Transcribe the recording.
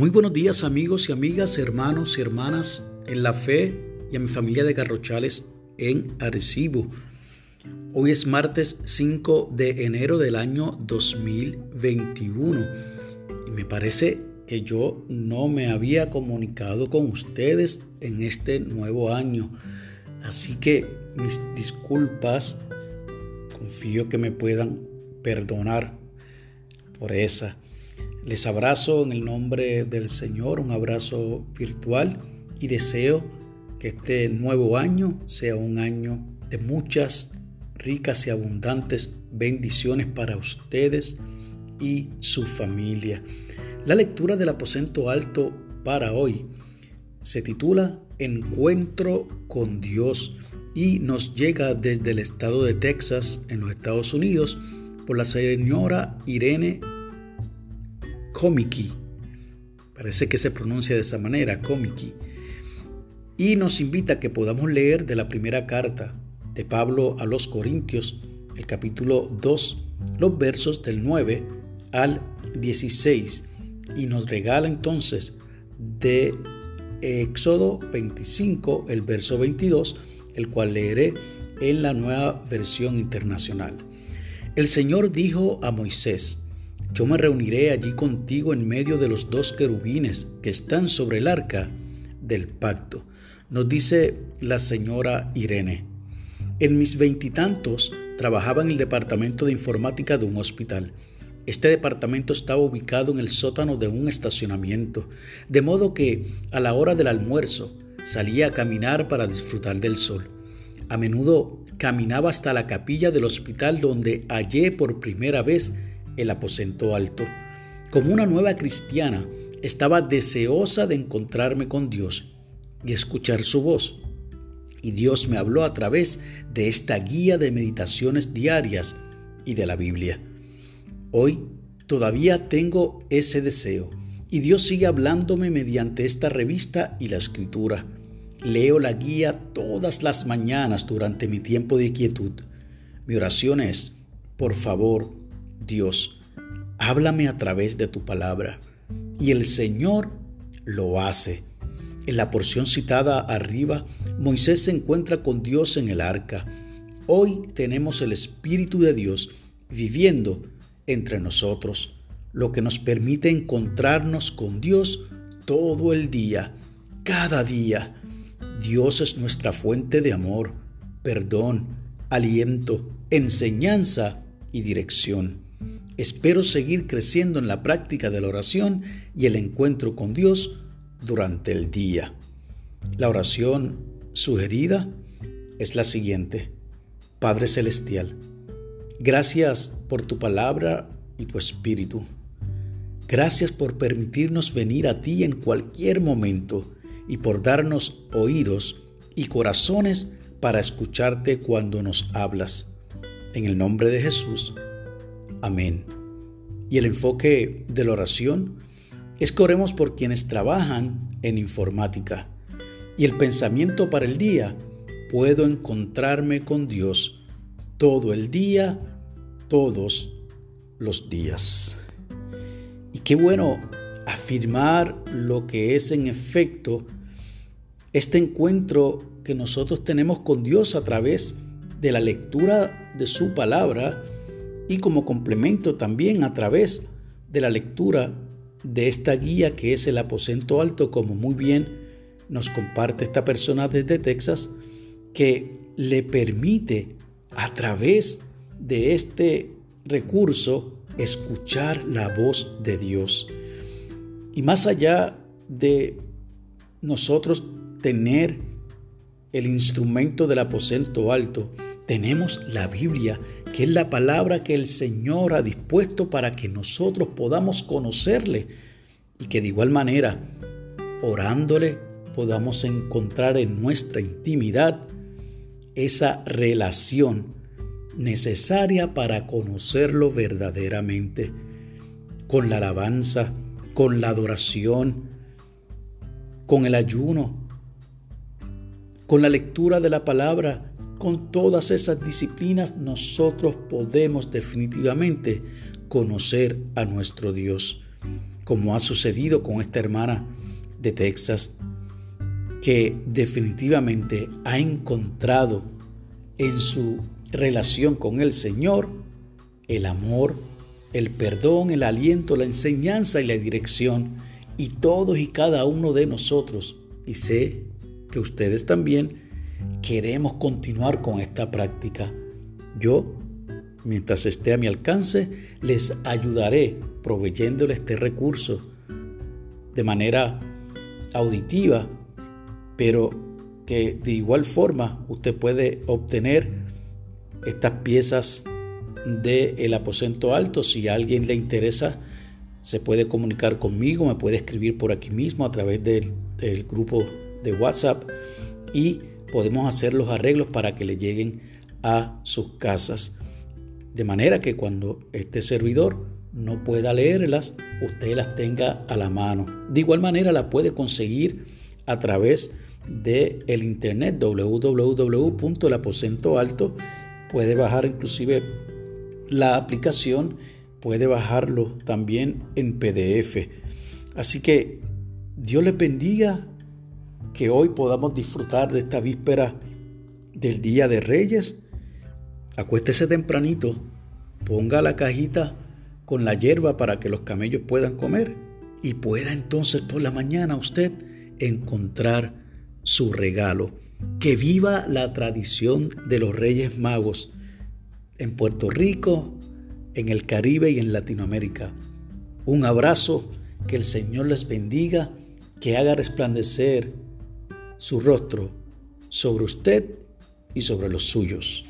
Muy buenos días amigos y amigas, hermanos y hermanas en la fe y a mi familia de Garrochales en Arecibo. Hoy es martes 5 de enero del año 2021 y me parece que yo no me había comunicado con ustedes en este nuevo año. Así que mis disculpas, confío que me puedan perdonar por esa. Les abrazo en el nombre del Señor, un abrazo virtual y deseo que este nuevo año sea un año de muchas ricas y abundantes bendiciones para ustedes y su familia. La lectura del aposento alto para hoy se titula Encuentro con Dios y nos llega desde el estado de Texas en los Estados Unidos por la señora Irene Komiki. Parece que se pronuncia de esa manera, Komiki. Y nos invita a que podamos leer de la primera carta de Pablo a los Corintios, el capítulo 2, los versos del 9 al 16. Y nos regala entonces de Éxodo 25, el verso 22, el cual leeré en la nueva versión internacional. El Señor dijo a Moisés, yo me reuniré allí contigo en medio de los dos querubines que están sobre el arca del pacto, nos dice la señora Irene. En mis veintitantos trabajaba en el departamento de informática de un hospital. Este departamento estaba ubicado en el sótano de un estacionamiento, de modo que a la hora del almuerzo salía a caminar para disfrutar del sol. A menudo caminaba hasta la capilla del hospital donde hallé por primera vez el aposento alto. Como una nueva cristiana, estaba deseosa de encontrarme con Dios y escuchar su voz. Y Dios me habló a través de esta guía de meditaciones diarias y de la Biblia. Hoy todavía tengo ese deseo y Dios sigue hablándome mediante esta revista y la escritura. Leo la guía todas las mañanas durante mi tiempo de quietud. Mi oración es, por favor, Dios, háblame a través de tu palabra. Y el Señor lo hace. En la porción citada arriba, Moisés se encuentra con Dios en el arca. Hoy tenemos el Espíritu de Dios viviendo entre nosotros, lo que nos permite encontrarnos con Dios todo el día, cada día. Dios es nuestra fuente de amor, perdón, aliento, enseñanza y dirección. Espero seguir creciendo en la práctica de la oración y el encuentro con Dios durante el día. La oración sugerida es la siguiente. Padre Celestial, gracias por tu palabra y tu espíritu. Gracias por permitirnos venir a ti en cualquier momento y por darnos oídos y corazones para escucharte cuando nos hablas. En el nombre de Jesús. Amén. Y el enfoque de la oración es que oremos por quienes trabajan en informática. Y el pensamiento para el día, puedo encontrarme con Dios todo el día, todos los días. Y qué bueno afirmar lo que es en efecto este encuentro que nosotros tenemos con Dios a través de la lectura de su palabra y como complemento también a través de la lectura de esta guía que es el aposento alto, como muy bien nos comparte esta persona desde Texas, que le permite a través de este recurso escuchar la voz de Dios. Y más allá de nosotros tener el instrumento del aposento alto, tenemos la Biblia, que es la palabra que el Señor ha dispuesto para que nosotros podamos conocerle y que de igual manera, orándole, podamos encontrar en nuestra intimidad esa relación necesaria para conocerlo verdaderamente, con la alabanza, con la adoración, con el ayuno, con la lectura de la palabra con todas esas disciplinas nosotros podemos definitivamente conocer a nuestro Dios. como ha sucedido con esta hermana de Texas, que definitivamente ha encontrado en su relación con el Señor el amor, el perdón, el aliento, la enseñanza y la dirección. Y todos y cada uno de nosotros, y sé que ustedes también, queremos continuar con esta práctica. Yo, mientras esté a mi alcance, les ayudaré proveyéndole este recurso de manera auditiva, pero que de igual forma usted puede obtener estas piezas del el aposento alto. Si a alguien le interesa, se puede comunicar conmigo, me puede escribir por aquí mismo a través del, del grupo de WhatsApp y podemos hacer los arreglos para que le lleguen a sus casas. De manera que cuando este servidor no pueda leerlas, usted las tenga a la mano. De igual manera la puede conseguir a través de el internet www.elaposentoalto. Puede bajar inclusive la aplicación, puede bajarlo también en PDF. Así que Dios les bendiga, que hoy podamos disfrutar de esta víspera del Día de Reyes. Acuéstese tempranito, ponga la cajita con la hierba para que los camellos puedan comer y pueda entonces por la mañana usted encontrar su regalo. Que viva la tradición de los Reyes Magos en Puerto Rico, en el Caribe y en Latinoamérica. Un abrazo, que el Señor les bendiga, que haga resplandecer su rostro sobre usted y sobre los suyos.